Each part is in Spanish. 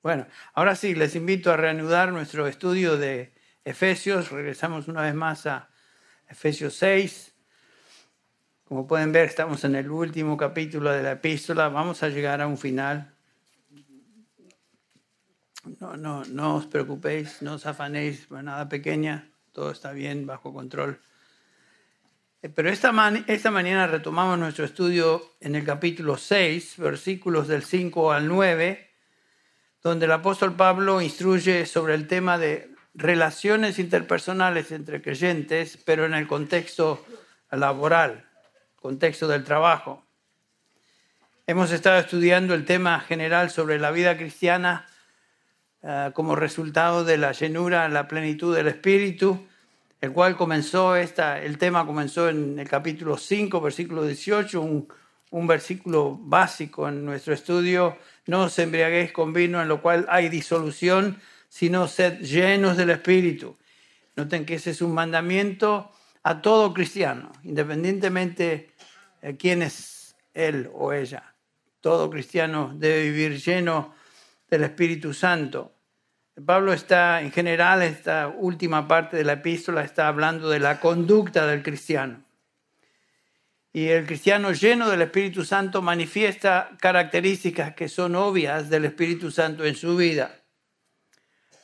Bueno, ahora sí, les invito a reanudar nuestro estudio de Efesios. Regresamos una vez más a Efesios 6. Como pueden ver, estamos en el último capítulo de la epístola. Vamos a llegar a un final. No, no, no os preocupéis, no os afanéis, nada pequeña, todo está bien, bajo control. Eh, pero esta, esta mañana retomamos nuestro estudio en el capítulo 6, versículos del 5 al 9, donde el apóstol Pablo instruye sobre el tema de relaciones interpersonales entre creyentes, pero en el contexto laboral, contexto del trabajo. Hemos estado estudiando el tema general sobre la vida cristiana eh, como resultado de la llenura, la plenitud del Espíritu, el cual comenzó, esta, el tema comenzó en el capítulo 5, versículo 18, un, un versículo básico en nuestro estudio, no os embriaguéis con vino en lo cual hay disolución, sino sed llenos del Espíritu. Noten que ese es un mandamiento a todo cristiano, independientemente de quién es él o ella. Todo cristiano debe vivir lleno del Espíritu Santo. Pablo está, en general, esta última parte de la epístola está hablando de la conducta del cristiano. Y el cristiano lleno del Espíritu Santo manifiesta características que son obvias del Espíritu Santo en su vida.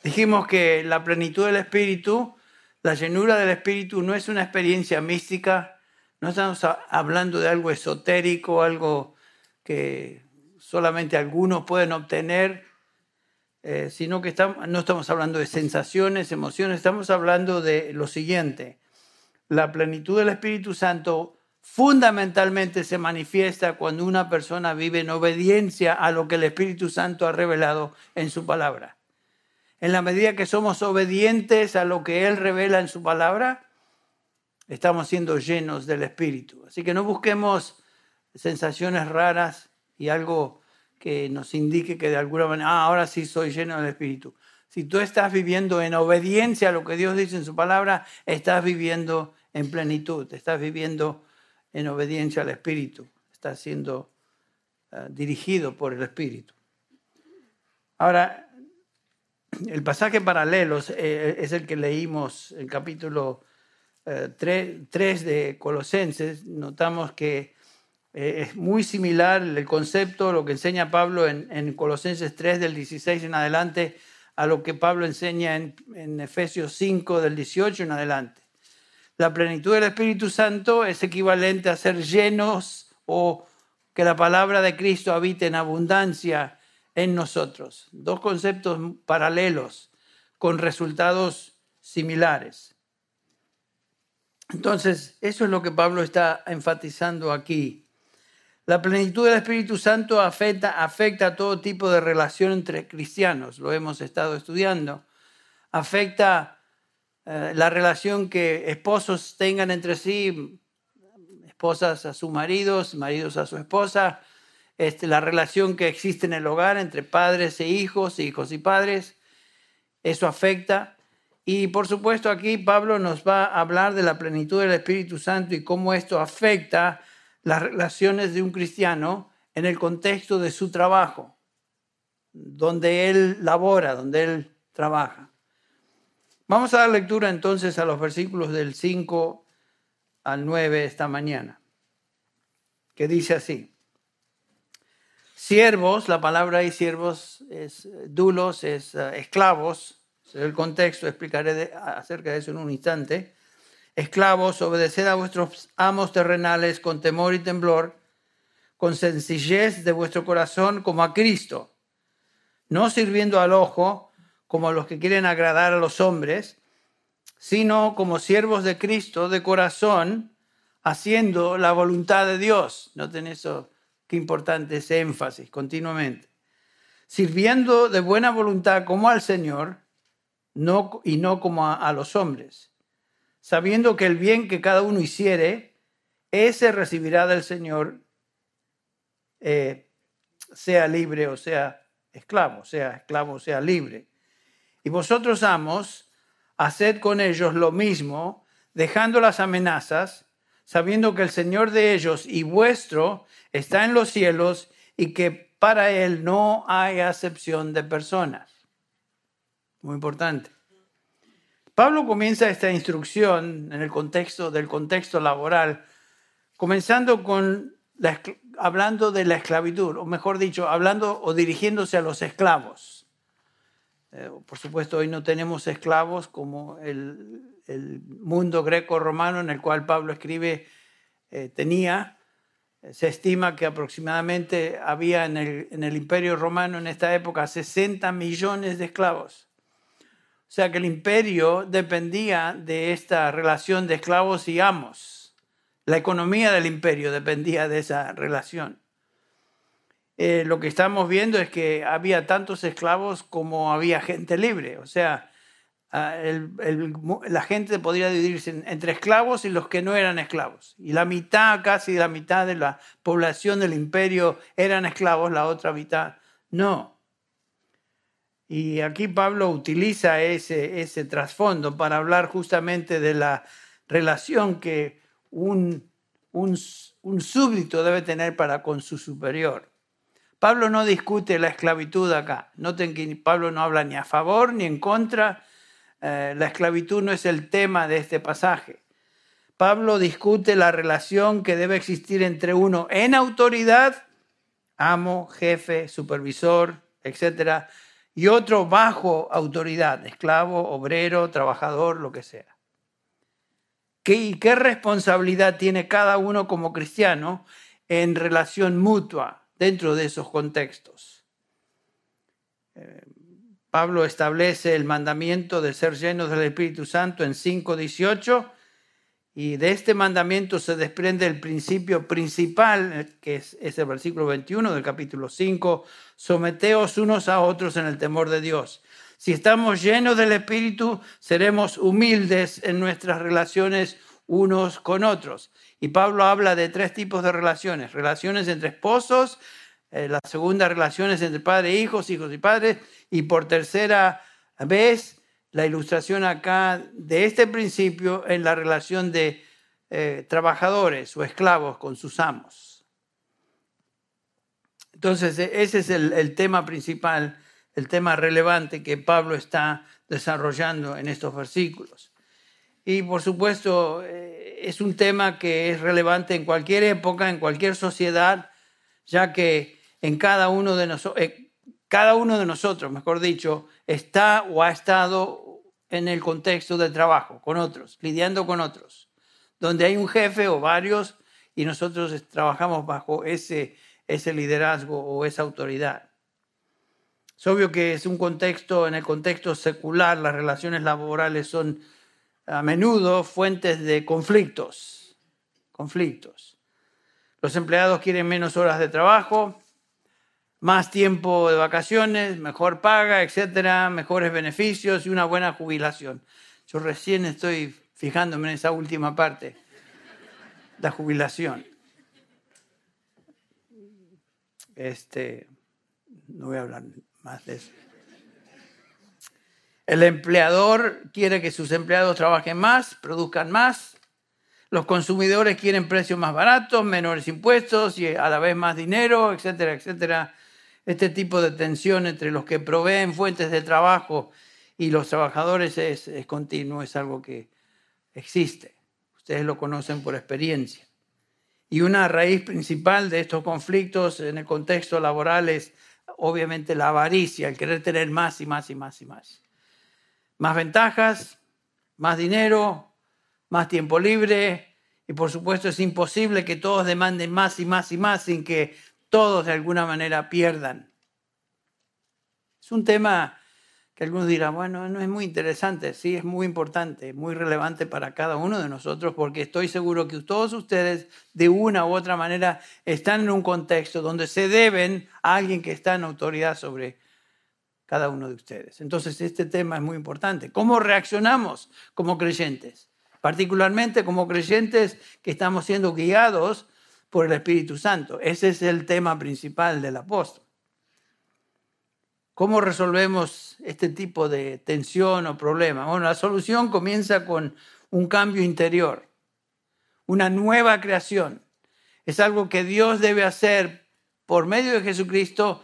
Dijimos que la plenitud del Espíritu, la llenura del Espíritu no es una experiencia mística, no estamos hablando de algo esotérico, algo que solamente algunos pueden obtener, eh, sino que no estamos hablando de sensaciones, emociones, estamos hablando de lo siguiente. La plenitud del Espíritu Santo fundamentalmente se manifiesta cuando una persona vive en obediencia a lo que el Espíritu Santo ha revelado en su palabra. En la medida que somos obedientes a lo que Él revela en su palabra, estamos siendo llenos del Espíritu. Así que no busquemos sensaciones raras y algo que nos indique que de alguna manera, ah, ahora sí soy lleno del Espíritu. Si tú estás viviendo en obediencia a lo que Dios dice en su palabra, estás viviendo en plenitud, estás viviendo en obediencia al Espíritu, estás siendo ah, dirigido por el Espíritu. Ahora, el pasaje paralelo eh, es el que leímos en capítulo 3, eh, de Colosenses. Notamos que eh, es muy similar el concepto, lo que enseña Pablo en, Colosenses 3 del 16 en adelante, a lo que Pablo enseña en, en Efesios 5 del 18 en adelante. La plenitud del Espíritu Santo es equivalente a ser llenos o que la palabra de Cristo habite en abundancia en nosotros. Dos conceptos paralelos con resultados similares. Entonces, eso es lo que Pablo está enfatizando aquí. La plenitud del Espíritu Santo afecta, a todo tipo de relación entre cristianos, lo hemos estado estudiando. Afecta eh, la relación que esposos tengan entre sí, esposas a sus maridos, maridos a su esposa, este, la relación que existe en el hogar entre padres e hijos, hijos y padres. Eso afecta. Y por supuesto aquí Pablo nos va a hablar de la plenitud del Espíritu Santo y cómo esto afecta las relaciones de un cristiano en el contexto de su trabajo, donde él labora, donde él trabaja. Vamos a dar lectura entonces a los versículos del 5 al 9 esta mañana, que dice así. Siervos, la palabra ahí siervos es dulos, es uh, esclavos, el contexto, explicaré acerca de eso en un instante. Esclavos, obedeced a vuestros amos terrenales con temor y temblor, con sencillez de vuestro corazón como a Cristo, no sirviendo al ojo como los que quieren agradar a los hombres, sino como siervos de Cristo de corazón, haciendo la voluntad de Dios. Noten eso, qué importante ese énfasis continuamente. Sirviendo de buena voluntad como al Señor no, y no como a los hombres sabiendo que el bien que cada uno hiciere, ese recibirá del Señor, eh, sea libre o sea esclavo, sea esclavo o sea libre. Y vosotros, amos, haced con ellos lo mismo, dejando las amenazas, sabiendo que el Señor de ellos y vuestro está en los cielos y que para él no hay acepción de personas. Muy importante. Pablo comienza esta instrucción en el contexto del contexto laboral, comenzando con hablando de la esclavitud, o mejor dicho, hablando o dirigiéndose a los esclavos. Eh, por supuesto, hoy no tenemos esclavos como el, mundo greco-romano en el cual Pablo escribe eh, tenía. Se estima que aproximadamente había en el, en el imperio romano en esta época 60 millones de esclavos. O sea que el imperio dependía de esta relación de esclavos y amos. La economía del imperio dependía de esa relación. Eh, lo que estamos viendo es que había tantos esclavos como había gente libre. O sea, la gente podría dividirse entre esclavos y los que no eran esclavos. Y la mitad, casi la mitad de la población del imperio eran esclavos, la otra mitad no. Y aquí Pablo utiliza ese, trasfondo para hablar justamente de la relación que un, un, un súbdito debe tener para con su superior. Pablo no discute la esclavitud acá. Noten que Pablo no habla ni a favor ni en contra. Eh, la esclavitud no es el tema de este pasaje. Pablo discute la relación que debe existir entre uno en autoridad, amo, jefe, supervisor, etcétera, y otro bajo autoridad, esclavo, obrero, trabajador, lo que sea. ¿Qué, ¿Qué responsabilidad tiene cada uno como cristiano en relación mutua dentro de esos contextos? Eh, Pablo establece el mandamiento de ser llenos del Espíritu Santo en 5.18 y de este mandamiento se desprende el principio principal, que es, ese el versículo 21 del capítulo 5, someteos unos a otros en el temor de Dios. Si estamos llenos del Espíritu, seremos humildes en nuestras relaciones unos con otros. Y Pablo habla de tres tipos de relaciones. Relaciones entre esposos, eh, la segunda relaciones entre padres e hijos, hijos y padres, y por tercera vez la ilustración acá de este principio en la relación de eh, trabajadores o esclavos con sus amos. Entonces, e, ese es el, tema principal, el tema relevante que Pablo está desarrollando en estos versículos. Y por supuesto, eh, es un tema que es relevante en cualquier época, en cualquier sociedad, ya que en cada uno de nosotros, eh, cada uno de nosotros, mejor dicho, está o ha estado en el contexto del trabajo, con otros, lidiando con otros, donde hay un jefe o varios y nosotros trabajamos bajo ese, ese liderazgo o esa autoridad. Es obvio que es un contexto, en el contexto secular, las relaciones laborales son a menudo fuentes de conflictos, conflictos. Los empleados quieren menos horas de trabajo, más tiempo de vacaciones, mejor paga, etcétera, mejores beneficios y una buena jubilación. Yo recién estoy fijándome en esa última parte, la jubilación. Este, no voy a hablar más de eso. El empleador quiere que sus empleados trabajen más, produzcan más. Los consumidores quieren precios más baratos, menores impuestos y a la vez más dinero, etcétera, etcétera este tipo de tensión entre los que proveen fuentes de trabajo y los trabajadores es, continuo, es algo que existe. Ustedes lo conocen por experiencia. Y una raíz principal de estos conflictos en el contexto laboral es obviamente la avaricia, el querer tener más y más y más y más. Más ventajas, más dinero, más tiempo libre y por supuesto es imposible que todos demanden más y más y más sin que todos de alguna manera pierdan. Es un tema que algunos dirán, bueno, no es muy interesante, sí, es muy importante, muy relevante para cada uno de nosotros, porque estoy seguro que todos ustedes, de una u otra manera, están en un contexto donde se deben a alguien que está en autoridad sobre cada uno de ustedes. Entonces, este tema es muy importante. ¿Cómo reaccionamos como creyentes? Particularmente como creyentes que estamos siendo guiados por el Espíritu Santo. Ese es el tema principal del apóstol. ¿Cómo resolvemos este tipo de tensión o problema? Bueno, la solución comienza con un cambio interior, una nueva creación. Es algo que Dios debe hacer por medio de Jesucristo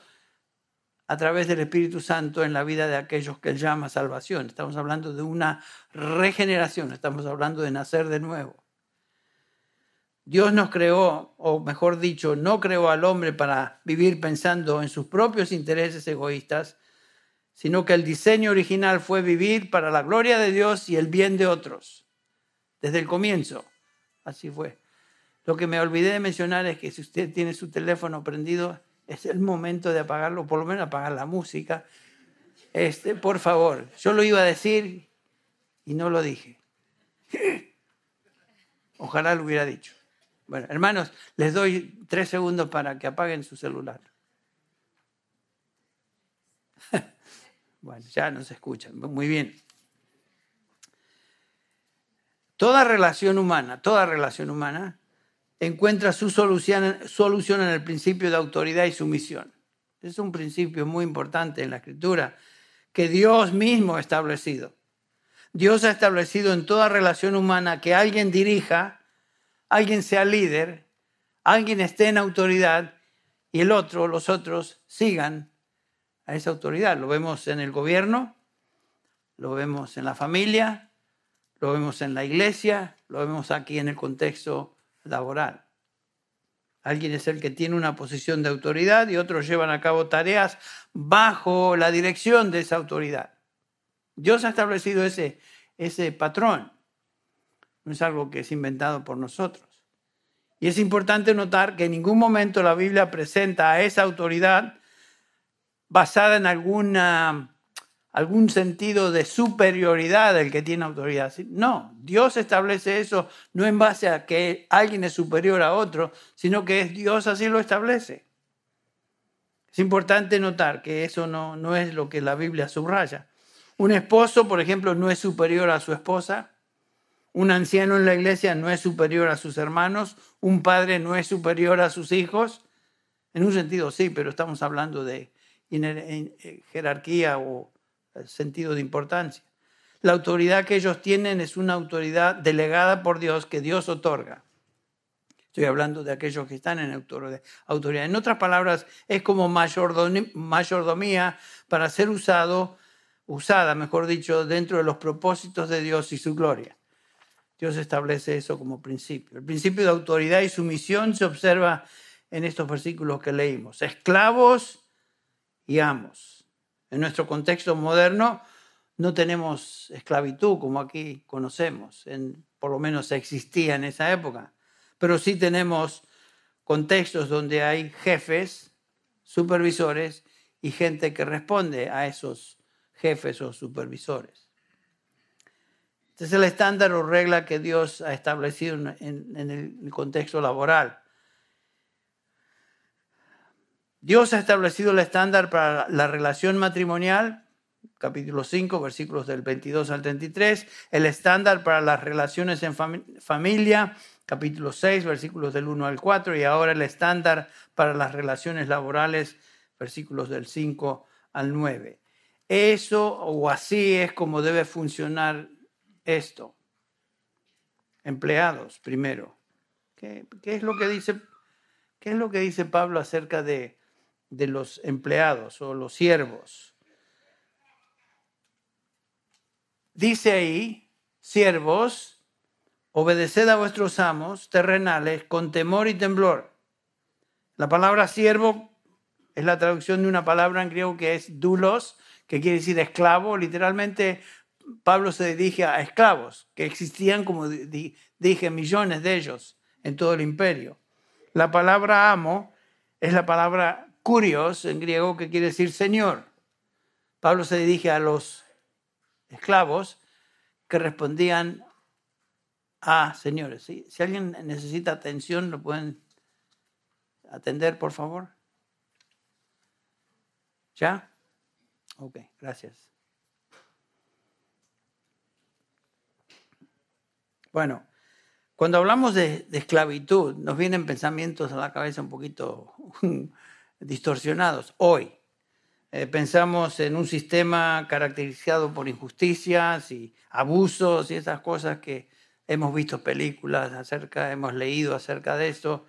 a través del Espíritu Santo en la vida de aquellos que Él llama salvación. Estamos hablando de una regeneración, estamos hablando de nacer de nuevo. Dios nos creó, o mejor dicho, no creó al hombre para vivir pensando en sus propios intereses egoístas, sino que el diseño original fue vivir para la gloria de Dios y el bien de otros. Desde el comienzo, así fue. Lo que me olvidé de mencionar es que si usted tiene su teléfono prendido, es el momento de apagarlo, por lo menos apagar la música. Este, por favor, yo lo iba a decir y no lo dije. Ojalá lo hubiera dicho. Bueno, hermanos, les doy tres segundos para que apaguen su celular. Bueno, ya nos escuchan. Muy bien. Toda relación humana, toda relación humana encuentra su solución, solución en el principio de autoridad y sumisión. Es un principio muy importante en la escritura que Dios mismo ha establecido. Dios ha establecido en toda relación humana que alguien dirija alguien sea líder, alguien esté en autoridad y el otro, los otros, sigan a esa autoridad. Lo vemos en el gobierno, lo vemos en la familia, lo vemos en la iglesia, lo vemos aquí en el contexto laboral. Alguien es el que tiene una posición de autoridad y otros llevan a cabo tareas bajo la dirección de esa autoridad. Dios ha establecido ese, ese patrón. No es algo que es inventado por nosotros. Y es importante notar que en ningún momento la Biblia presenta a esa autoridad basada en alguna, algún sentido de superioridad del que tiene autoridad. No, Dios establece eso no en base a que alguien es superior a otro, sino que es Dios así lo establece. Es importante notar que eso no, no es lo que la Biblia subraya. Un esposo, por ejemplo, no es superior a su esposa. Un anciano en la iglesia no es superior a sus hermanos, un padre no es superior a sus hijos. En un sentido sí, pero estamos hablando de eh, jerarquía o eh, sentido de importancia. La autoridad que ellos tienen es una autoridad delegada por Dios que Dios otorga. Estoy hablando de aquellos que están en autoridad. En otras palabras, es como mayordomía para ser usado, usada, mejor dicho, dentro de los propósitos de Dios y su gloria. Dios establece eso como principio. El principio de autoridad y sumisión se observa en estos versículos que leímos. Esclavos y amos. En nuestro contexto moderno no tenemos esclavitud como aquí conocemos, por lo menos existía en esa época, pero sí tenemos contextos donde hay jefes, supervisores y gente que responde a esos jefes o supervisores. Este es el estándar o regla que Dios ha establecido en, el contexto laboral. Dios ha establecido el estándar para la relación matrimonial, capítulo 5, versículos del 22 al 33, el estándar para las relaciones en familia, capítulo 6, versículos del 1 al 4, y ahora el estándar para las relaciones laborales, versículos del 5 al 9. Eso o así es como debe funcionar esto. Empleados, primero. ¿Qué, es, lo que dice, qué es lo que dice Pablo acerca de, de los empleados o los siervos? Dice ahí, siervos, obedeced a vuestros amos terrenales con temor y temblor. La palabra siervo es la traducción de una palabra en griego que es dulos, que quiere decir esclavo. Literalmente Pablo se dirige a esclavos, que existían, como dije, millones de ellos en todo el imperio. La palabra amo es la palabra curios en griego, que quiere decir señor. Pablo se dirige a los esclavos que respondían a señores. Si alguien necesita atención, ¿lo pueden atender, por favor? ¿Ya? Ok, gracias. Bueno, cuando hablamos de, esclavitud, nos vienen pensamientos a la cabeza un poquito distorsionados. Hoy eh, pensamos en un sistema caracterizado por injusticias y abusos y esas cosas que hemos visto películas acerca, hemos leído acerca de eso.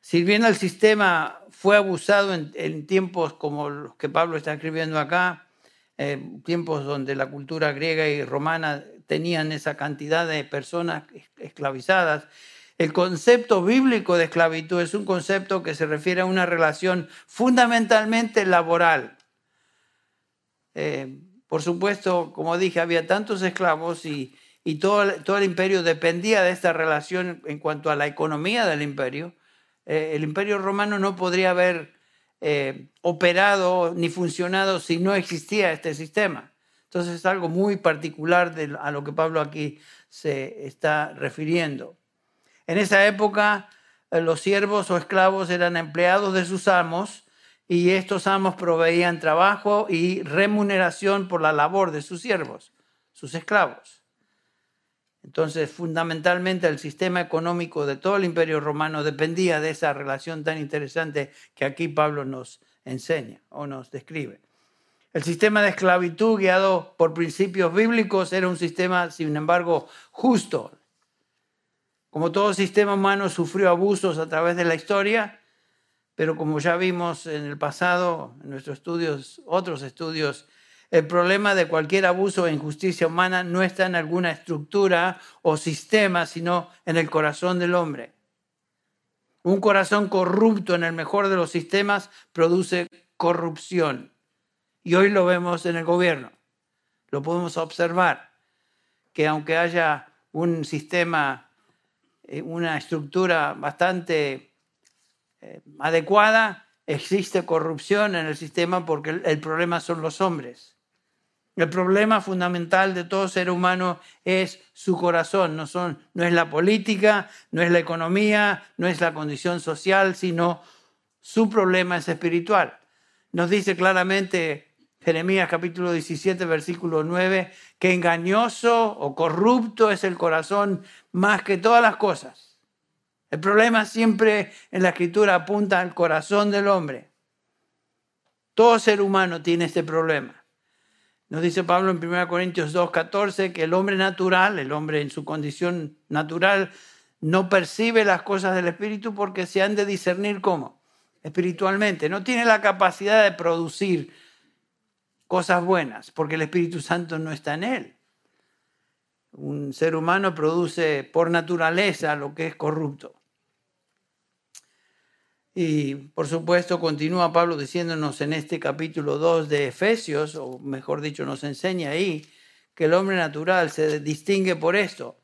Si bien el sistema fue abusado en, tiempos como los que Pablo está escribiendo acá, eh, tiempos donde la cultura griega y romana tenían esa cantidad de personas esclavizadas, el concepto bíblico de esclavitud es un concepto que se refiere a una relación fundamentalmente laboral. Eh, por supuesto, como dije, había tantos esclavos y, todo, el imperio dependía de esta relación en cuanto a la economía del imperio. Eh, el imperio romano no podría haber eh, operado ni funcionado si no existía este sistema. Entonces es algo muy particular de, a lo que Pablo aquí se está refiriendo. En esa época eh, los siervos o esclavos eran empleados de sus amos y estos amos proveían trabajo y remuneración por la labor de sus siervos, sus esclavos. Entonces, fundamentalmente el sistema económico de todo el imperio romano dependía de esa relación tan interesante que aquí Pablo nos enseña o nos describe. El sistema de esclavitud guiado por principios bíblicos era un sistema, sin embargo, justo. Como todo sistema humano sufrió abusos a través de la historia, pero como ya vimos en el pasado, en nuestros estudios, otros estudios, el problema de cualquier abuso o injusticia humana no está en alguna estructura o sistema, sino en el corazón del hombre. Un corazón corrupto en el mejor de los sistemas produce corrupción. Y hoy lo vemos en el gobierno. Lo podemos observar, que aunque haya un sistema una estructura bastante eh, adecuada, existe corrupción en el sistema porque el, problema son los hombres. El problema fundamental de todo ser humano es su corazón, no, son, no es la política, no es la economía, no es la condición social, sino su problema es espiritual. Nos dice claramente Jeremías capítulo 17, versículo 9, que engañoso o corrupto es el corazón más que todas las cosas. El problema siempre en la escritura apunta al corazón del hombre. Todo ser humano tiene este problema. Nos dice Pablo en 1 Corintios 2, 14 que el hombre natural, el hombre en su condición natural, no percibe las cosas del Espíritu porque se han de discernir cómo? Espiritualmente. No tiene la capacidad de producir cosas buenas, porque el Espíritu Santo no está en él. Un ser humano produce por naturaleza lo que es corrupto. Y por supuesto continúa Pablo diciéndonos en este capítulo 2 de Efesios, o mejor dicho nos enseña ahí, que el hombre natural se distingue por esto,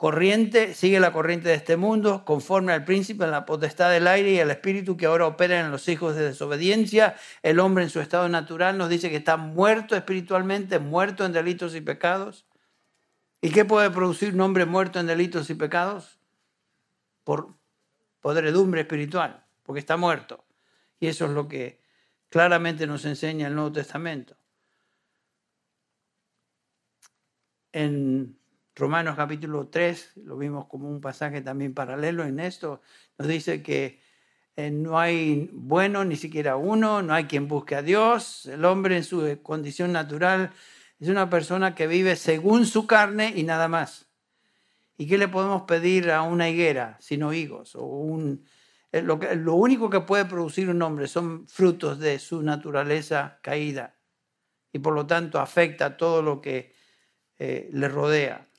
corriente, sigue la corriente de este mundo, conforme al príncipe en la potestad del aire y al espíritu que ahora opera en los hijos de desobediencia. El hombre en su estado natural nos dice que está muerto espiritualmente, muerto en delitos y pecados. ¿Y qué puede producir un hombre muerto en delitos y pecados? Por podredumbre espiritual, porque está muerto. Y eso es lo que claramente nos enseña el Nuevo Testamento. En Romanos capítulo 3, lo vimos como un pasaje también paralelo en esto, nos dice que eh, no hay bueno ni siquiera uno, no hay quien busque a Dios, el hombre en su condición natural es una persona que vive según su carne y nada más. ¿Y qué le podemos pedir a una higuera sino higos? O un, eh, lo, único que puede producir un hombre son frutos de su naturaleza caída y por lo tanto afecta todo lo que eh, le rodea.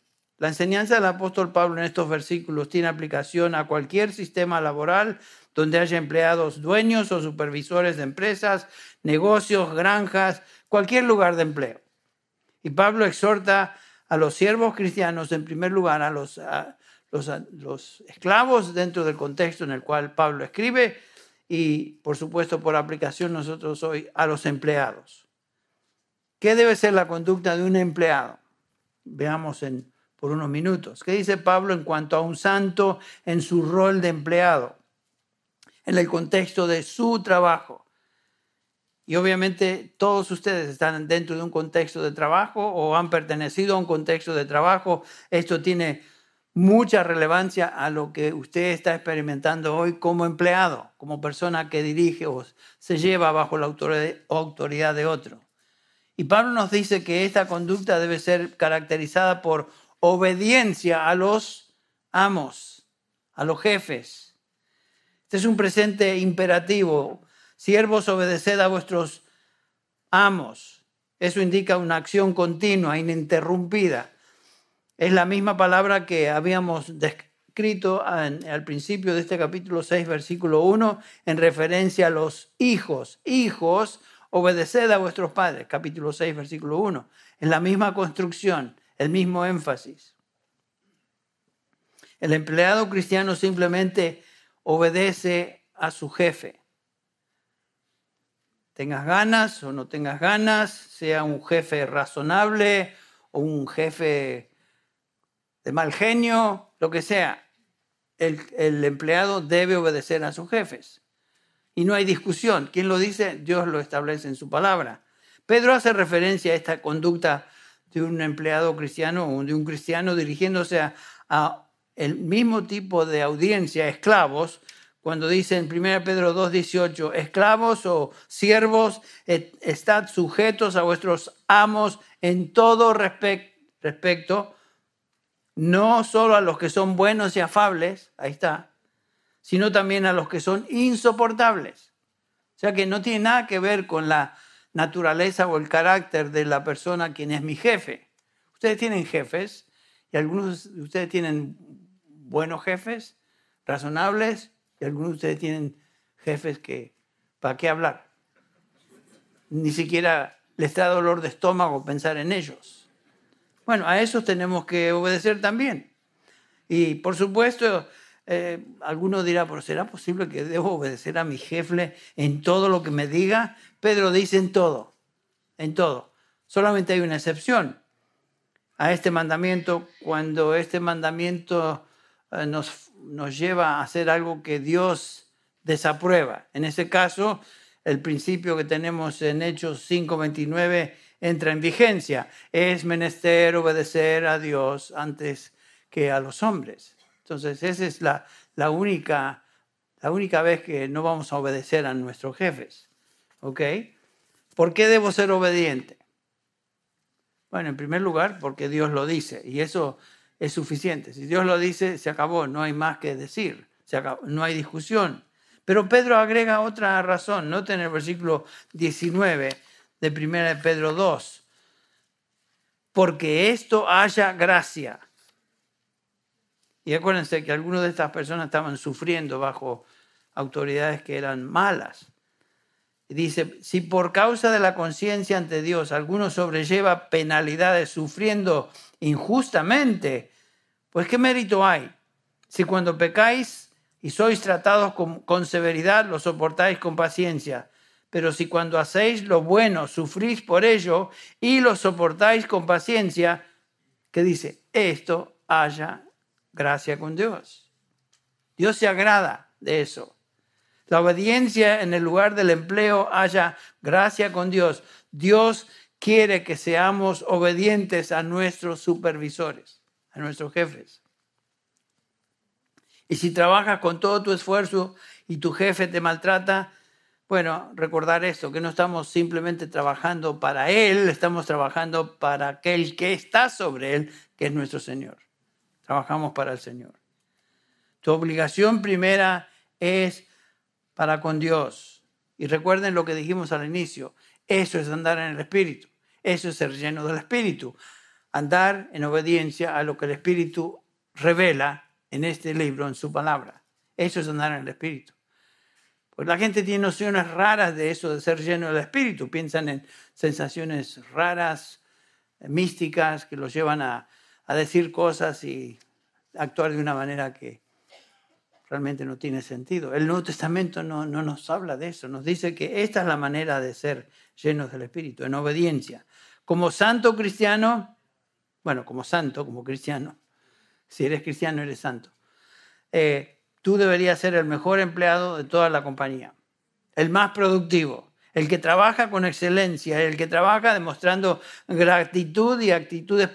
La enseñanza del apóstol Pablo en estos versículos tiene aplicación a cualquier sistema laboral donde haya empleados dueños o supervisores de empresas, negocios, granjas, cualquier lugar de empleo. Y Pablo exhorta a los siervos cristianos, en primer lugar, a los, esclavos dentro del contexto en el cual Pablo escribe y, por supuesto, por aplicación nosotros hoy a los empleados. ¿Qué debe ser la conducta de un empleado? Veamos en por unos minutos. ¿Qué dice Pablo en cuanto a un santo en su rol de empleado? En el contexto de su trabajo. Y obviamente todos ustedes están dentro de un contexto de trabajo o han pertenecido a un contexto de trabajo. Esto tiene mucha relevancia a lo que usted está experimentando hoy como empleado, como persona que dirige o se lleva bajo la autoridad de otro. Y Pablo nos dice que esta conducta debe ser caracterizada por obediencia a los amos. a los jefes. Este es un presente imperativo. Siervos, obedeced a vuestros amos. Eso indica una acción continua, ininterrumpida. Es la misma palabra que habíamos descrito al principio de este capítulo 6, versículo 1, en referencia a los hijos. Hijos, obedeced a vuestros padres. Capítulo 6, versículo 1. Es la misma construcción, el mismo énfasis. El empleado cristiano simplemente obedece a su jefe. Tengas ganas o no tengas ganas, sea un jefe razonable o un jefe de mal genio, lo que sea, el, empleado debe obedecer a sus jefes. Y no hay discusión. ¿Quién lo dice? Dios lo establece en su palabra. Pedro hace referencia a esta conducta de un empleado cristiano o de un cristiano dirigiéndose a, el mismo tipo de audiencia, esclavos, cuando dice en 1 Pedro 2.18, esclavos o siervos, estad sujetos a vuestros amos en todo respecto, no solo a los que son buenos y afables, ahí está, sino también a los que son insoportables. O sea que no tiene nada que ver con la naturaleza o el carácter de la persona quien es mi jefe. Ustedes tienen jefes y algunos de ustedes tienen buenos jefes, razonables, y algunos de ustedes tienen jefes que, ¿para qué hablar? Ni siquiera les da dolor de estómago pensar en ellos. Bueno, a esos tenemos que obedecer también. Y por supuesto, eh, alguno dirá, pero ¿será posible que debo obedecer a mi jefe en todo lo que me diga? Pedro dice en todo, en todo. Solamente hay una excepción a este mandamiento cuando este mandamiento eh, nos, nos lleva a hacer algo que Dios desaprueba. En ese caso, el principio que tenemos en Hechos 5:29 entra en vigencia. Es menester obedecer a Dios antes que a los hombres. Entonces, esa es la, la, única, la única vez que no vamos a obedecer a nuestros jefes. ¿Ok? ¿Por qué debo ser obediente? Bueno, en primer lugar, porque Dios lo dice. Y eso es suficiente. Si Dios lo dice, se acabó, no hay más que decir, se acabó, no hay discusión. Pero Pedro agrega otra razón, noten el versículo 19 de 1 Pedro 2, porque esto haya gracia. Y acuérdense que algunas de estas personas estaban sufriendo bajo autoridades que eran malas. Y dice, si por causa de la conciencia ante Dios alguno sobrelleva penalidades sufriendo injustamente, pues ¿qué mérito hay? Si cuando pecáis y sois tratados con, severidad, lo soportáis con paciencia. Pero si cuando hacéis lo bueno, sufrís por ello y lo soportáis con paciencia, ¿qué dice? Esto haya gracia con Dios. Dios se agrada de eso. La obediencia en el lugar del empleo haya gracia con Dios. Dios quiere que seamos obedientes a nuestros supervisores a nuestros jefes. Y si trabajas con todo tu esfuerzo y tu jefe te maltrata, bueno, recordar esto, que no estamos simplemente trabajando para Él, estamos trabajando para aquel que está sobre Él, que es nuestro Señor. Trabajamos para el Señor. Tu obligación primera es para con Dios. Y recuerden lo que dijimos al inicio, eso es andar en el Espíritu, eso es ser lleno del Espíritu andar en obediencia a lo que el Espíritu revela en este libro, en su palabra. Eso es andar en el Espíritu. Pues la gente tiene nociones raras de eso de ser lleno del Espíritu. Piensan en sensaciones raras, místicas, que los llevan a, a decir cosas y actuar de una manera que realmente no tiene sentido. El Nuevo Testamento no, no nos habla de eso, nos dice que esta es la manera de ser llenos del Espíritu, en obediencia. Como santo cristiano, bueno, como santo, como cristiano, si eres cristiano eres santo, eh, tú deberías ser el mejor empleado de toda la compañía, el más productivo, el que trabaja con excelencia, el que trabaja demostrando gratitud y actitudes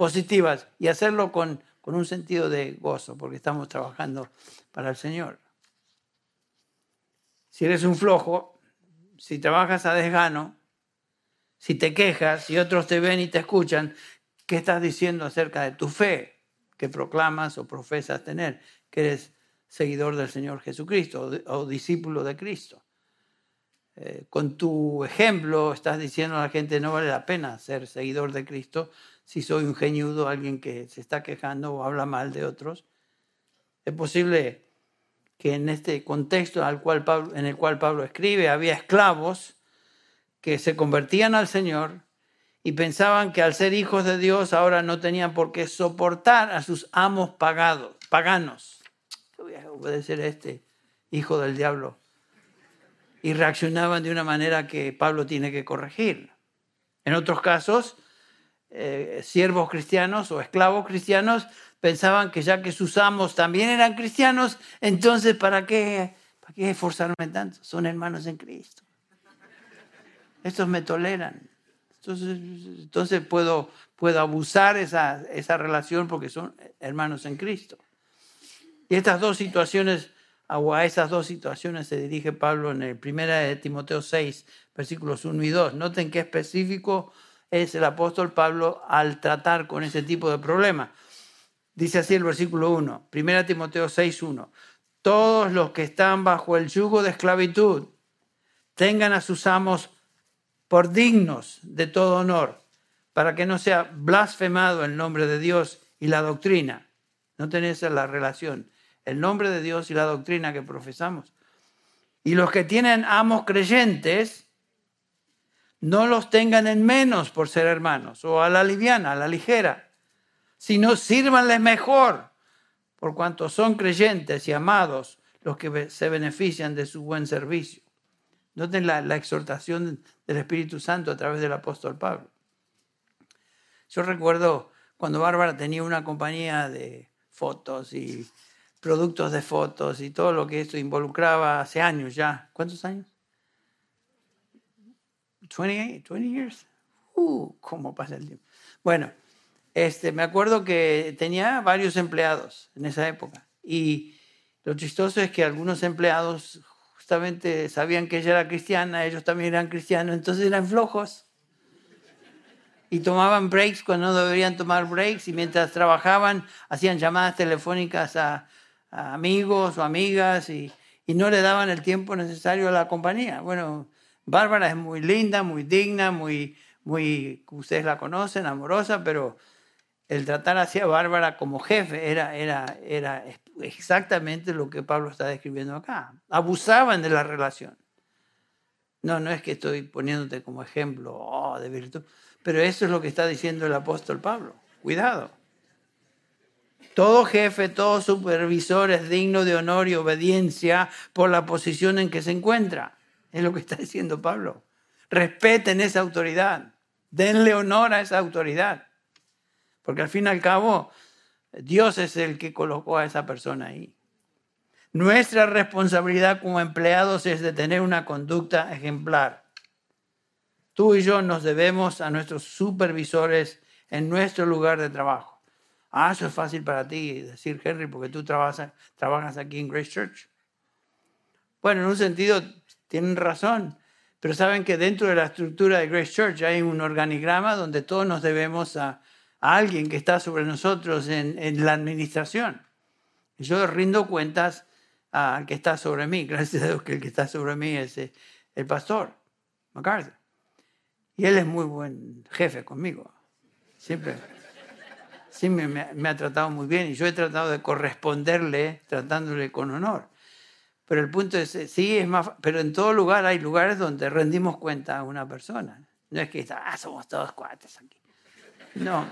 positivas y hacerlo con, con un sentido de gozo, porque estamos trabajando para el Señor. Si eres un flojo, si trabajas a desgano, si te quejas y otros te ven y te escuchan, ¿Qué estás diciendo acerca de tu fe que proclamas o profesas tener? que eres seguidor del Señor Jesucristo o, discípulo de Cristo. Eh, con tu ejemplo estás diciendo a la gente no vale la pena ser seguidor de Cristo si soy un geñudo, alguien que se está quejando o habla mal de otros. Es posible que en este contexto en el cual Pablo escribe había esclavos que se convertían al Señor y pensaban que al ser hijos de Dios ahora no tenían por qué soportar a sus amos pagados, paganos. Yo voy a obedecer a este hijo del diablo. Y reaccionaban de una manera que Pablo tiene que corregir. En otros casos, eh, siervos cristianos o esclavos cristianos pensaban que ya que sus amos también eran cristianos, entonces ¿para qué, para qué esforzarme tanto? Son hermanos en Cristo. Estos me toleran. Entonces, entonces puedo, puedo abusar esa, esa relación porque son hermanos en Cristo. Y estas dos situaciones, a esas dos situaciones se dirige Pablo en el 1 de Timoteo 6, versículos 1 y 2. Noten qué específico es el apóstol Pablo al tratar con ese tipo de problemas. Dice así el versículo 1, 1 Timoteo 6, 1. Todos los que están bajo el yugo de esclavitud tengan a sus amos por dignos de todo honor, para que no sea blasfemado el nombre de Dios y la doctrina. No tenés la relación, el nombre de Dios y la doctrina que profesamos. Y los que tienen amos creyentes, no los tengan en menos por ser hermanos, o a la liviana, a la ligera, sino sírvanles mejor, por cuanto son creyentes y amados los que se benefician de su buen servicio. Noten la, la exhortación del Espíritu Santo a través del apóstol Pablo. Yo recuerdo cuando Bárbara tenía una compañía de fotos y productos de fotos y todo lo que esto involucraba hace años ya. ¿Cuántos años? 28, 20 years. Uh, cómo pasa el tiempo. Bueno, este, me acuerdo que tenía varios empleados en esa época y lo chistoso es que algunos empleados sabían que ella era cristiana, ellos también eran cristianos, entonces eran flojos. Y tomaban breaks cuando no deberían tomar breaks y mientras trabajaban hacían llamadas telefónicas a, amigos o amigas y, no le daban el tiempo necesario a la compañía. Bueno, Bárbara es muy linda, muy digna, muy, muy, ustedes la conocen, amorosa, pero el tratar hacia Bárbara como jefe era, era, era exactamente lo que Pablo está describiendo acá. Abusaban de la relación. No, no es que estoy poniéndote como ejemplo oh, de virtud, pero eso es lo que está diciendo el apóstol Pablo. Cuidado. Todo jefe, todo supervisor es digno de honor y obediencia por la posición en que se encuentra. Es lo que está diciendo Pablo. Respeten esa autoridad. Denle honor a esa autoridad. Porque al fin y al cabo, Dios es el que colocó a esa persona ahí. Nuestra responsabilidad como empleados es de tener una conducta ejemplar. Tú y yo nos debemos a nuestros supervisores en nuestro lugar de trabajo. Ah, eso es fácil para ti decir, Henry, porque tú trabajas, trabajas aquí en Grace Church. Bueno, en un sentido tienen razón, pero saben que dentro de la estructura de Grace Church hay un organigrama donde todos nos debemos a, a alguien que está sobre nosotros en, la administración. Yo rindo cuentas al que está sobre mí. Gracias a Dios que el que está sobre mí es eh, el pastor, MacArthur. Y él es muy buen jefe conmigo. Siempre, siempre me, me, ha tratado muy bien y yo he tratado de corresponderle tratándole con honor. Pero el punto es, eh, sí, es más, pero en todo lugar hay lugares donde rendimos cuenta a una persona. No es que ah, somos todos cuates aquí. No,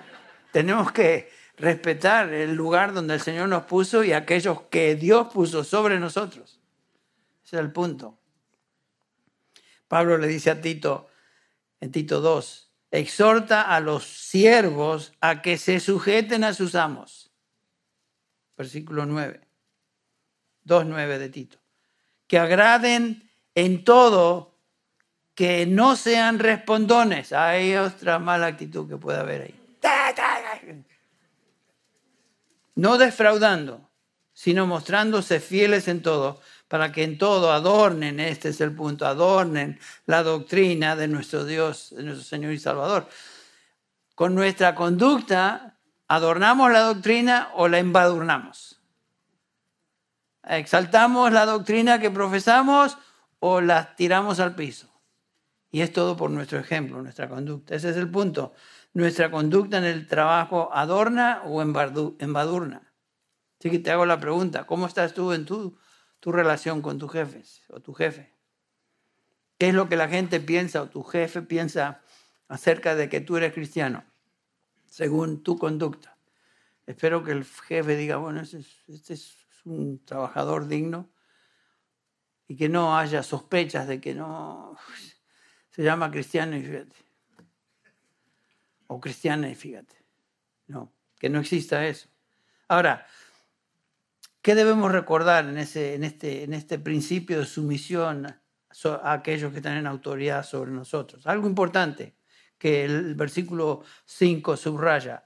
tenemos que respetar el lugar donde el Señor nos puso y aquellos que Dios puso sobre nosotros. Ese es el punto. Pablo le dice a Tito, en Tito 2, exhorta a los siervos a que se sujeten a sus amos. Versículo 9, 2.9 de Tito. Que agraden en todo, que no sean respondones. Hay otra mala actitud que puede haber ahí no defraudando, sino mostrándose fieles en todo, para que en todo adornen, este es el punto, adornen la doctrina de nuestro Dios, de nuestro Señor y Salvador. Con nuestra conducta, ¿adornamos la doctrina o la embadurnamos? Exaltamos la doctrina que profesamos o la tiramos al piso. Y es todo por nuestro ejemplo, nuestra conducta. Ese es el punto. Nuestra conducta en el trabajo adorna o embadurna. Así que te hago la pregunta, ¿cómo estás tú en tu, tu relación con tus jefes o tu jefe? ¿Qué es lo que la gente piensa o tu jefe piensa acerca de que tú eres cristiano, según tu conducta? Espero que el jefe diga, bueno, este es, este es un trabajador digno y que no haya sospechas de que no se llama cristiano y fíjate. O cristiana y fíjate. No, que no exista eso. Ahora, ¿qué debemos recordar en, ese, en, este, en este principio de sumisión a aquellos que tienen autoridad sobre nosotros? Algo importante que el versículo 5 subraya.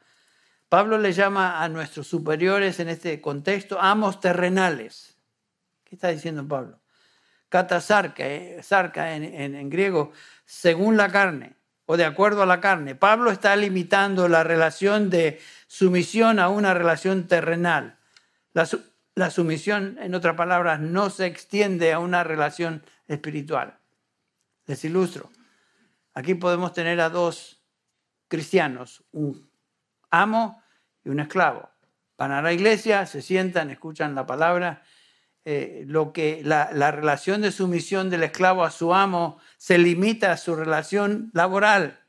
Pablo le llama a nuestros superiores en este contexto amos terrenales. ¿Qué está diciendo Pablo? Katasarka, eh, sarca en, en, griego, según la carne o de acuerdo a la carne. Pablo está limitando la relación de sumisión a una relación terrenal. La, la sumisión, en otras palabras, no se extiende a una relación espiritual. Les ilustro. Aquí podemos tener a dos cristianos, un amo y un esclavo. Van a la iglesia, se sientan, escuchan la palabra. Eh, lo que la, la relación de sumisión del esclavo a su amo se limita a su relación laboral.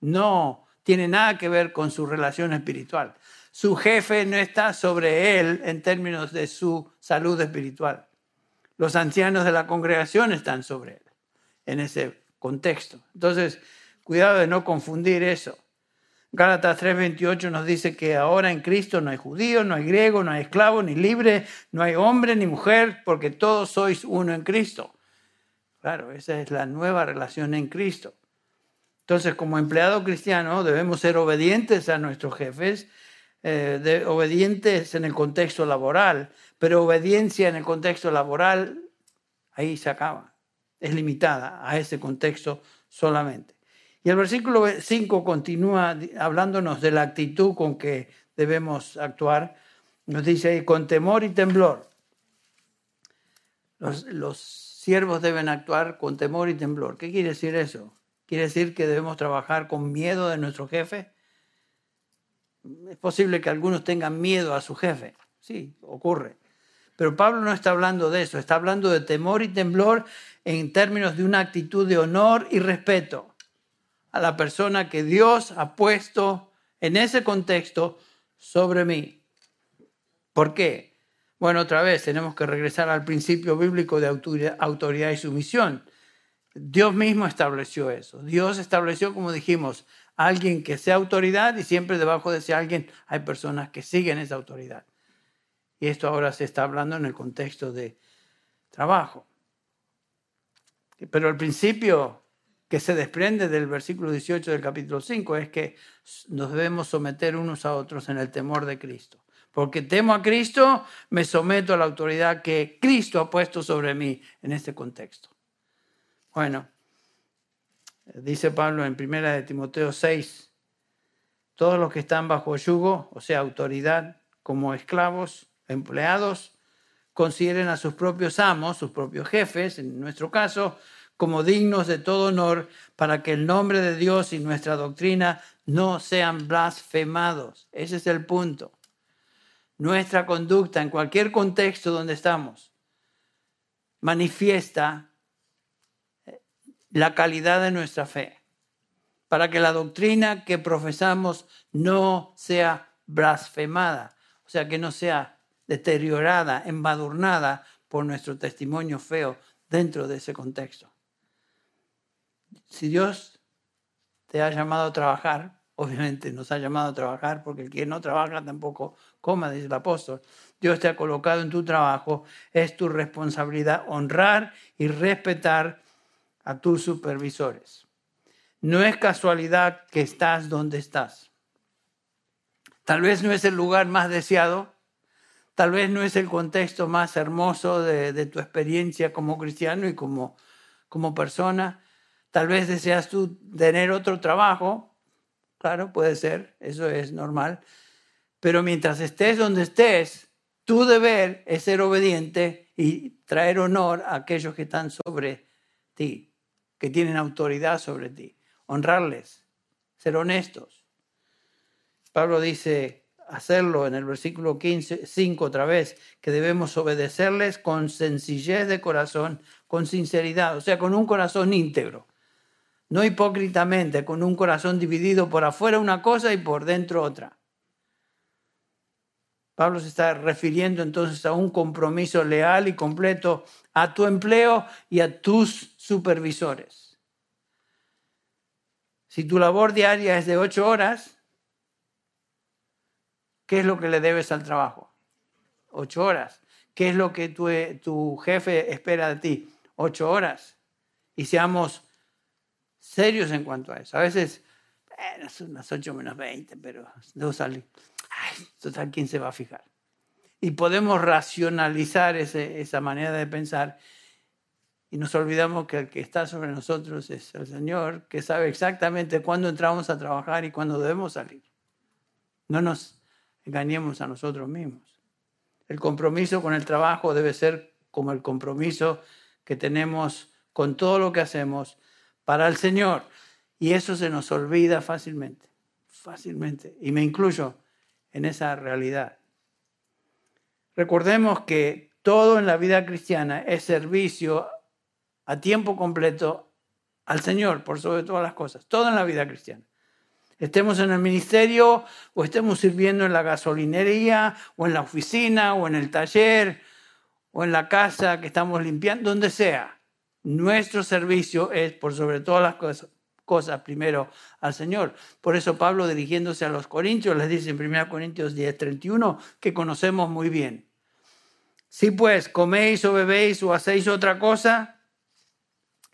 No tiene nada que ver con su relación espiritual. Su jefe no está sobre él en términos de su salud espiritual. Los ancianos de la congregación están sobre él en ese contexto. Entonces, cuidado de no confundir eso. Gálatas 3:28 nos dice que ahora en Cristo no hay judío, no hay griego, no hay esclavo, ni libre, no hay hombre ni mujer, porque todos sois uno en Cristo. Claro, esa es la nueva relación en Cristo. Entonces, como empleado cristiano, debemos ser obedientes a nuestros jefes, eh, obedientes en el contexto laboral, pero obediencia en el contexto laboral, ahí se acaba, es limitada a ese contexto solamente. Y el versículo 5 continúa hablándonos de la actitud con que debemos actuar. Nos dice con temor y temblor. Los, los siervos deben actuar con temor y temblor. ¿Qué quiere decir eso? ¿Quiere decir que debemos trabajar con miedo de nuestro jefe? Es posible que algunos tengan miedo a su jefe. Sí, ocurre. Pero Pablo no está hablando de eso, está hablando de temor y temblor en términos de una actitud de honor y respeto a la persona que Dios ha puesto en ese contexto sobre mí. ¿Por qué? Bueno, otra vez tenemos que regresar al principio bíblico de autoridad y sumisión. Dios mismo estableció eso. Dios estableció, como dijimos, alguien que sea autoridad y siempre debajo de ese alguien hay personas que siguen esa autoridad. Y esto ahora se está hablando en el contexto de trabajo. Pero al principio que se desprende del versículo 18 del capítulo 5 es que nos debemos someter unos a otros en el temor de Cristo. Porque temo a Cristo, me someto a la autoridad que Cristo ha puesto sobre mí en este contexto. Bueno, dice Pablo en primera de Timoteo 6, todos los que están bajo yugo, o sea, autoridad como esclavos, empleados, consideren a sus propios amos, sus propios jefes, en nuestro caso, como dignos de todo honor, para que el nombre de Dios y nuestra doctrina no sean blasfemados. Ese es el punto. Nuestra conducta en cualquier contexto donde estamos manifiesta eh, la calidad de nuestra fe, para que la doctrina que profesamos no sea blasfemada, o sea, que no sea deteriorada, embadurnada por nuestro testimonio feo dentro de ese contexto si Dios te ha llamado a trabajar, obviamente nos ha llamado a trabajar porque el que no trabaja tampoco coma, dice el apóstol. Dios te ha colocado en tu trabajo, es tu responsabilidad honrar y respetar a tus supervisores. No es casualidad que estás donde estás. Tal vez no es el lugar más deseado, tal vez no es el contexto más hermoso de, tu experiencia como cristiano y como, como persona, Tal vez deseas tú tener otro trabajo, claro, puede ser, eso es normal, pero mientras estés donde estés, Tu deber es ser obediente y traer honor a aquellos que están sobre ti, que tienen autoridad sobre ti. Honrarles, ser honestos. Pablo dice hacerlo en el versículo 15, 5 otra vez, que debemos obedecerles con sencillez de corazón, con sinceridad, o sea, con un corazón íntegro no hipócritamente, con un corazón dividido por afuera una cosa y por dentro otra. Pablo se está refiriendo entonces a un compromiso leal y completo a tu empleo y a tus supervisores. Si tu labor diaria es de ocho horas, ¿qué es lo que le debes al trabajo? Ocho horas. ¿Qué es lo que tu, tu jefe espera de ti? Ocho horas. Y seamos serios en cuanto a eso. A veces, bueno, son las 8 menos 20, pero no sale. Ay, total, ¿quién se va a fijar? Y podemos racionalizar ese, esa manera de pensar y nos olvidamos que el que está sobre nosotros es el Señor, que sabe exactamente cuándo entramos a trabajar y cuándo debemos salir. No nos engañemos a nosotros mismos. El compromiso con el trabajo debe ser como el compromiso que tenemos con todo lo que hacemos para el Señor. Y eso se nos olvida fácilmente, fácilmente. Y me incluyo en esa realidad. Recordemos que todo en la vida cristiana es servicio a tiempo completo al Señor, por sobre todas las cosas. Todo en la vida cristiana. Estemos en el ministerio o estemos sirviendo en la gasolinería o en la oficina o en el taller o en la casa que estamos limpiando, donde sea. Nuestro servicio es por sobre todas las cosas, primero al Señor. Por eso Pablo dirigiéndose a los corintios les dice en 1 Corintios 10, 31 que conocemos muy bien. Si pues coméis o bebéis o hacéis otra cosa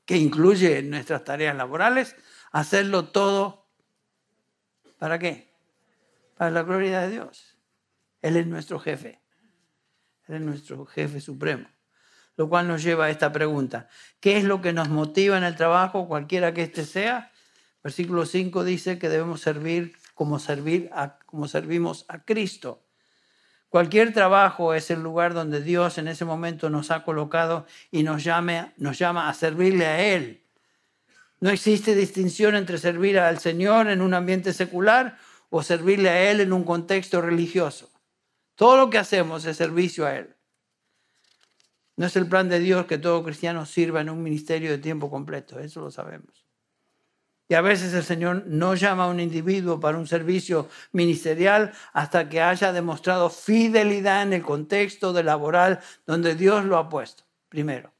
que incluye nuestras tareas laborales, hacerlo todo. ¿Para qué? Para la gloria de Dios. Él es nuestro jefe. Él es nuestro jefe supremo. Lo cual nos lleva a esta pregunta. ¿Qué es lo que nos motiva en el trabajo, cualquiera que éste sea? Versículo 5 dice que debemos servir como, servir como servimos a Cristo. Cualquier trabajo es el lugar donde Dios en ese momento nos ha colocado y nos, nos llama a servirle a Él. No existe distinción entre servir al Señor en un ambiente secular o servirle a Él en un contexto religioso. Todo lo que hacemos es servicio a Él. No es el plan de Dios que todo cristiano sirva en un ministerio de tiempo completo, eso lo sabemos. Y a veces el Señor no llama a un individuo para un servicio ministerial hasta que haya demostrado fidelidad en el contexto de laboral donde Dios lo ha puesto, primero.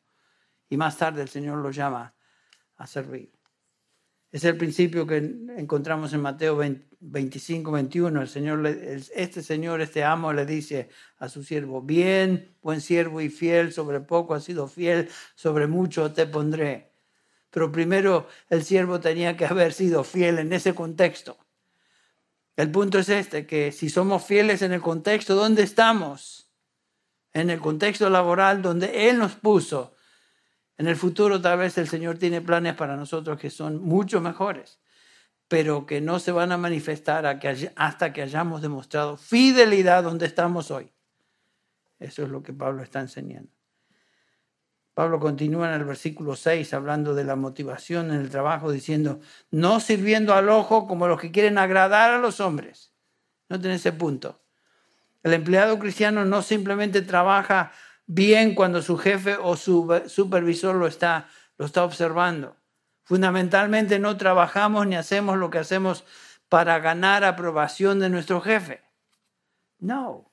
Y más tarde el Señor lo llama a servir. Es el principio que encontramos en Mateo 25, 21. El Señor, este Señor, este amo le dice a su siervo, bien, buen siervo y fiel, sobre poco has sido fiel, sobre mucho te pondré. Pero primero el siervo tenía que haber sido fiel en ese contexto. El punto es este, que si somos fieles en el contexto, ¿dónde estamos? En el contexto laboral donde Él nos puso en el futuro tal vez el Señor tiene planes para nosotros que son mucho mejores, pero que no se van a manifestar hasta que hayamos demostrado fidelidad donde estamos hoy. Eso es lo que Pablo está enseñando. Pablo continúa en el versículo 6 hablando de la motivación en el trabajo, diciendo, no sirviendo al ojo como los que quieren agradar a los hombres. No tiene ese punto. El empleado cristiano no simplemente trabaja bien cuando su jefe o su supervisor lo está, lo está observando. Fundamentalmente no trabajamos ni hacemos lo que hacemos para ganar aprobación de nuestro jefe. No.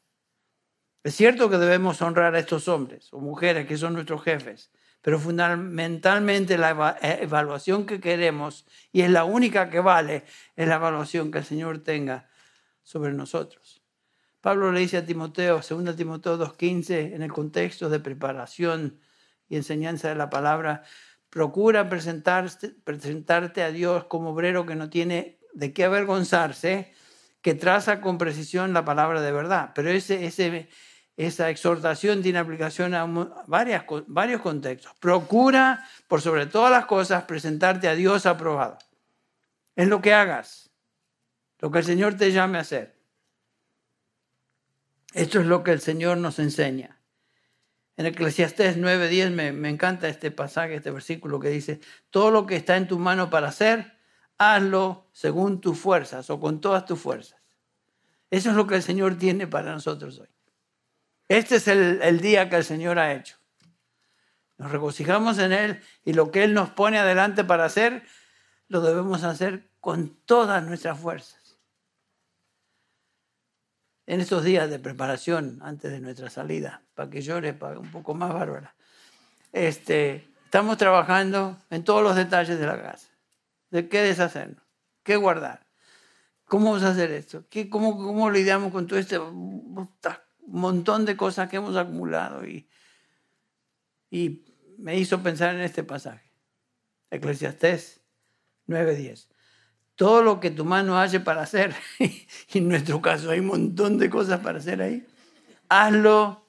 Es cierto que debemos honrar a estos hombres o mujeres que son nuestros jefes, pero fundamentalmente la evaluación que queremos, y es la única que vale, es la evaluación que el Señor tenga sobre nosotros. Pablo le dice a Timoteo, 2 Timoteo 2.15, en el contexto de preparación y enseñanza de la palabra, procura presentarte, a Dios como obrero que no tiene de qué avergonzarse, que traza con precisión la palabra de verdad. Pero ese, esa exhortación tiene aplicación a varios contextos. Procura, por sobre todas las cosas, presentarte a Dios aprobado. Es lo que hagas, lo que el Señor te llame a hacer. Esto es lo que el Señor nos enseña. En Eclesiastés 9:10 me, me encanta este pasaje, este versículo que dice, todo lo que está en tu mano para hacer, hazlo según tus fuerzas o con todas tus fuerzas. Eso es lo que el Señor tiene para nosotros hoy. Este es el, el día que el Señor ha hecho. Nos regocijamos en Él y lo que Él nos pone adelante para hacer, lo debemos hacer con todas nuestras fuerzas. En estos días de preparación antes de nuestra salida, para que llore para un poco más bárbara, este, estamos trabajando en todos los detalles de la casa. De qué deshacernos, qué guardar, cómo vamos a hacer esto, ¿Qué, cómo, cómo lidiamos con todo este montón de cosas que hemos acumulado y, y me hizo pensar en este pasaje. Eclesiastés 9:10. Todo lo que tu mano hace para hacer, y en nuestro caso hay un montón de cosas para hacer ahí, hazlo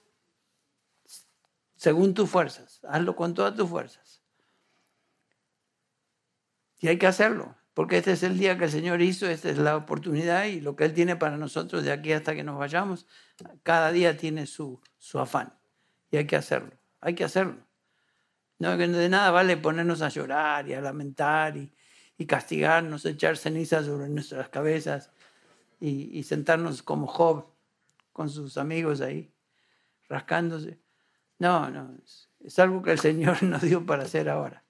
según tus fuerzas, hazlo con todas tus fuerzas. Y hay que hacerlo, porque este es el día que el Señor hizo, esta es la oportunidad y lo que Él tiene para nosotros de aquí hasta que nos vayamos, cada día tiene su, su afán y hay que hacerlo, hay que hacerlo. No, de nada vale ponernos a llorar y a lamentar y, castigarnos, echar cenizas sobre nuestras cabezas y, sentarnos como Job con sus amigos ahí, rascándose. No, no, es, algo que el Señor nos dio para hacer ahora.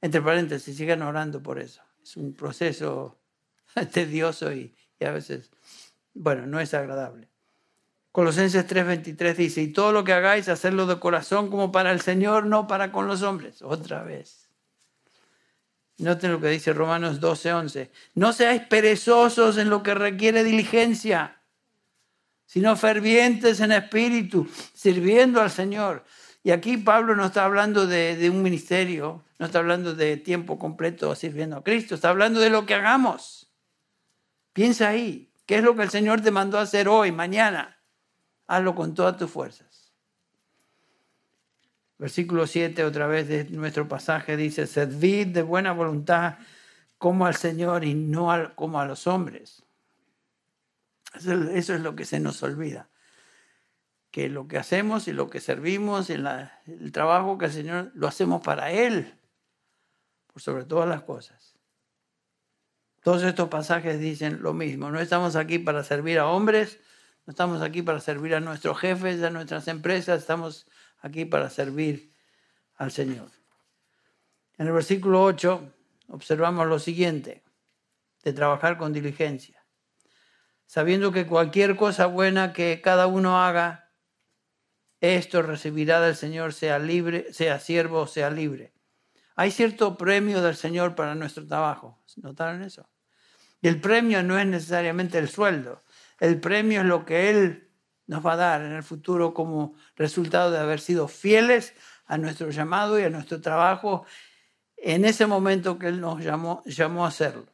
Entre paréntesis, sigan orando por eso. Es un proceso tedioso y a veces, bueno, no es agradable. Colosenses 3:23 dice, y todo lo que hagáis, hacerlo de corazón como para el Señor, no para con los hombres. Otra vez. Noten lo que dice Romanos 12:11. No seáis perezosos en lo que requiere diligencia, sino fervientes en espíritu, sirviendo al Señor. Y aquí Pablo no está hablando de, un ministerio, no está hablando de tiempo completo sirviendo a Cristo, está hablando de lo que hagamos. Piensa ahí, ¿qué es lo que el Señor te mandó hacer hoy, mañana? hazlo con todas tus fuerzas. Versículo 7 otra vez de nuestro pasaje dice, servid de buena voluntad como al Señor y no como a los hombres. Eso, es lo que se nos olvida. Que lo que hacemos y lo que servimos, en el trabajo que el Señor lo hacemos para Él, por sobre todas las cosas. Todos estos pasajes dicen lo mismo. No estamos aquí para servir a hombres, no estamos aquí para servir a nuestros jefes, a nuestras empresas, estamos aquí para servir al Señor. En el versículo 8 observamos lo siguiente, de trabajar con diligencia, sabiendo que cualquier cosa buena que cada uno haga, esto recibirá del Señor, sea libre, sea siervo, sea libre. Hay cierto premio del Señor para nuestro trabajo. ¿Notaron eso? Y el premio no es necesariamente el sueldo. El premio es lo que Él nos va a dar en el futuro como resultado de haber sido fieles a nuestro llamado y a nuestro trabajo en ese momento que Él nos llamó, a hacerlo.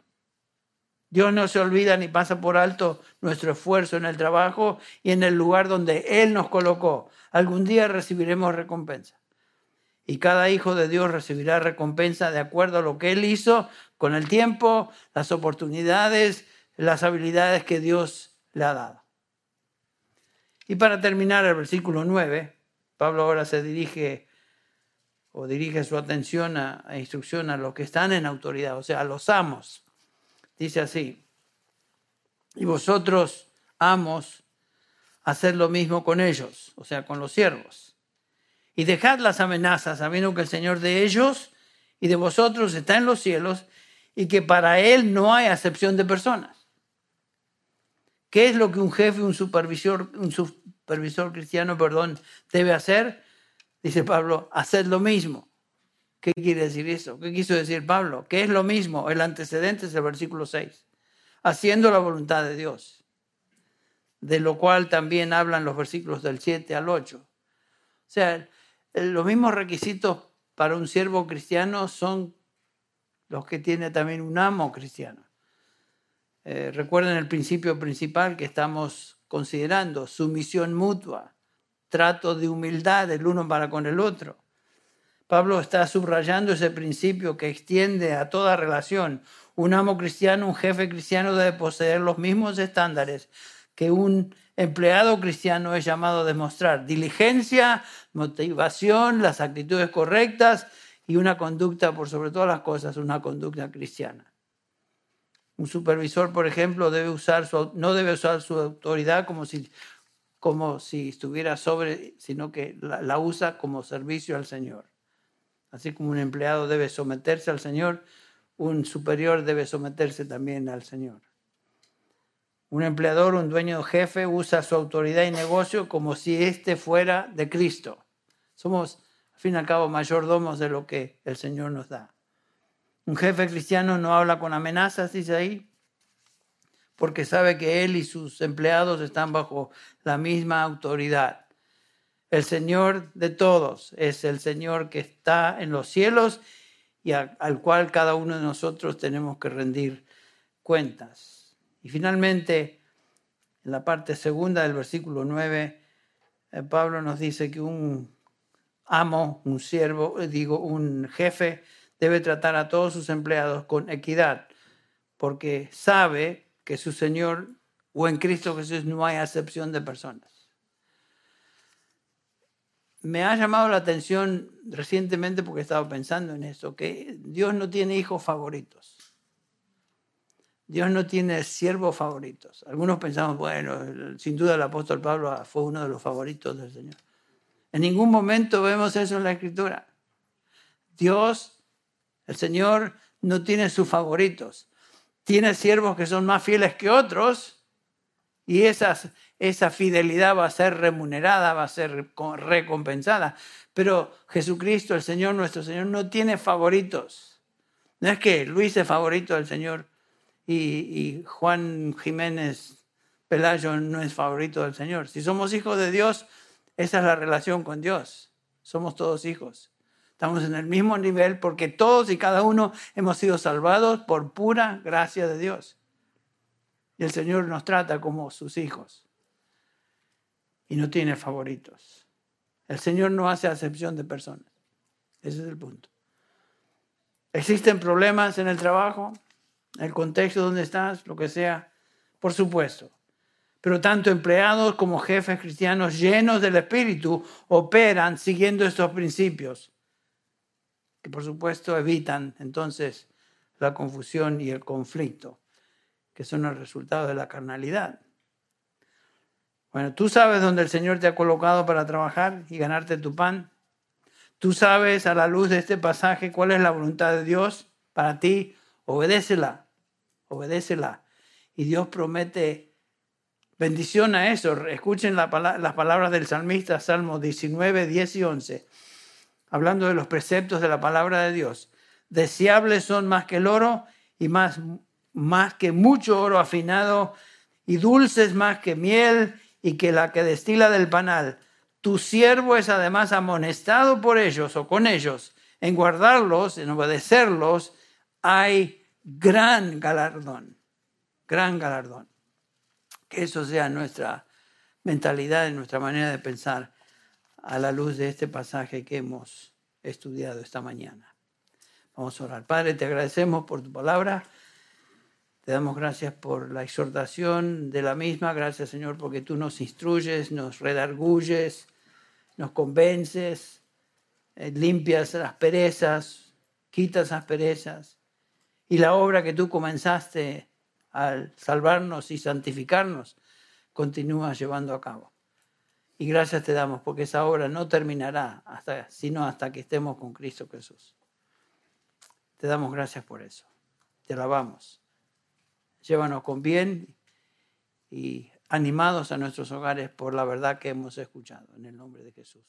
Dios no se olvida ni pasa por alto nuestro esfuerzo en el trabajo y en el lugar donde Él nos colocó. Algún día recibiremos recompensa. Y cada hijo de Dios recibirá recompensa de acuerdo a lo que Él hizo con el tiempo, las oportunidades, las habilidades que Dios le ha dado. Y para terminar el versículo 9, Pablo ahora se dirige o dirige su atención a, instrucción a los que están en autoridad, o sea, a los amos. Dice así, y vosotros, amos, hacer lo mismo con ellos, o sea, con los siervos. Y dejad las amenazas, sabiendo que el Señor de ellos y de vosotros está en los cielos y que para Él no hay acepción de personas. ¿Qué es lo que un jefe, un supervisor, un supervisor cristiano, perdón, debe hacer? Dice Pablo, hacer lo mismo. ¿Qué quiere decir eso? ¿Qué quiso decir Pablo? ¿Qué es lo mismo? El antecedente es el versículo 6. Haciendo la voluntad de Dios. De lo cual también hablan los versículos del 7 al 8. O sea, los mismos requisitos para un siervo cristiano son los que tiene también un amo cristiano. Eh, recuerden el principio principal que estamos considerando, sumisión mutua, trato de humildad el uno para con el otro. Pablo está subrayando ese principio que extiende a toda relación. Un amo cristiano, un jefe cristiano debe poseer los mismos estándares que un empleado cristiano es llamado a demostrar diligencia, motivación, las actitudes correctas y una conducta, por sobre todas las cosas, una conducta cristiana. Un supervisor, por ejemplo, debe usar su, no debe usar su autoridad como si, como si estuviera sobre, sino que la, la usa como servicio al Señor. Así como un empleado debe someterse al Señor, un superior debe someterse también al Señor. Un empleador, un dueño jefe usa su autoridad y negocio como si éste fuera de Cristo. Somos, al fin y al cabo, mayordomos de lo que el Señor nos da. Un jefe cristiano no habla con amenazas, dice ahí, porque sabe que él y sus empleados están bajo la misma autoridad. El Señor de todos es el Señor que está en los cielos y al cual cada uno de nosotros tenemos que rendir cuentas. Y finalmente, en la parte segunda del versículo 9, eh, Pablo nos dice que un amo, un siervo, digo, un jefe, debe tratar a todos sus empleados con equidad, porque sabe que su Señor o en Cristo Jesús no hay acepción de personas. Me ha llamado la atención recientemente porque he estado pensando en eso, que Dios no tiene hijos favoritos. Dios no tiene siervos favoritos. Algunos pensamos, bueno, sin duda el apóstol Pablo fue uno de los favoritos del Señor. En ningún momento vemos eso en la Escritura. Dios el Señor no tiene sus favoritos. Tiene siervos que son más fieles que otros y esas, esa fidelidad va a ser remunerada, va a ser recompensada. Pero Jesucristo, el Señor, nuestro Señor, no tiene favoritos. No es que Luis es favorito del Señor y, y Juan Jiménez Pelayo no es favorito del Señor. Si somos hijos de Dios, esa es la relación con Dios. Somos todos hijos. Estamos en el mismo nivel porque todos y cada uno hemos sido salvados por pura gracia de Dios. Y el Señor nos trata como sus hijos. Y no tiene favoritos. El Señor no hace acepción de personas. Ese es el punto. ¿Existen problemas en el trabajo? ¿En el contexto donde estás? Lo que sea. Por supuesto. Pero tanto empleados como jefes cristianos llenos del Espíritu operan siguiendo estos principios que por supuesto evitan entonces la confusión y el conflicto, que son el resultado de la carnalidad. Bueno, tú sabes dónde el Señor te ha colocado para trabajar y ganarte tu pan. Tú sabes a la luz de este pasaje cuál es la voluntad de Dios para ti. Obedécela, obedécela. Y Dios promete bendición a eso. Escuchen las palabras del salmista, Salmo 19, 10 y 11 hablando de los preceptos de la palabra de Dios. Deseables son más que el oro y más, más que mucho oro afinado y dulces más que miel y que la que destila del panal. Tu siervo es además amonestado por ellos o con ellos en guardarlos, en obedecerlos, hay gran galardón, gran galardón. Que eso sea nuestra mentalidad y nuestra manera de pensar a la luz de este pasaje que hemos estudiado esta mañana. Vamos a orar. Padre, te agradecemos por tu palabra. Te damos gracias por la exhortación de la misma. Gracias, Señor, porque tú nos instruyes, nos redarguyes, nos convences, eh, limpias las perezas, quitas las perezas. Y la obra que tú comenzaste al salvarnos y santificarnos, continúas llevando a cabo. Y gracias te damos porque esa obra no terminará hasta, sino hasta que estemos con Cristo Jesús. Te damos gracias por eso. Te alabamos. Llévanos con bien y animados a nuestros hogares por la verdad que hemos escuchado. En el nombre de Jesús.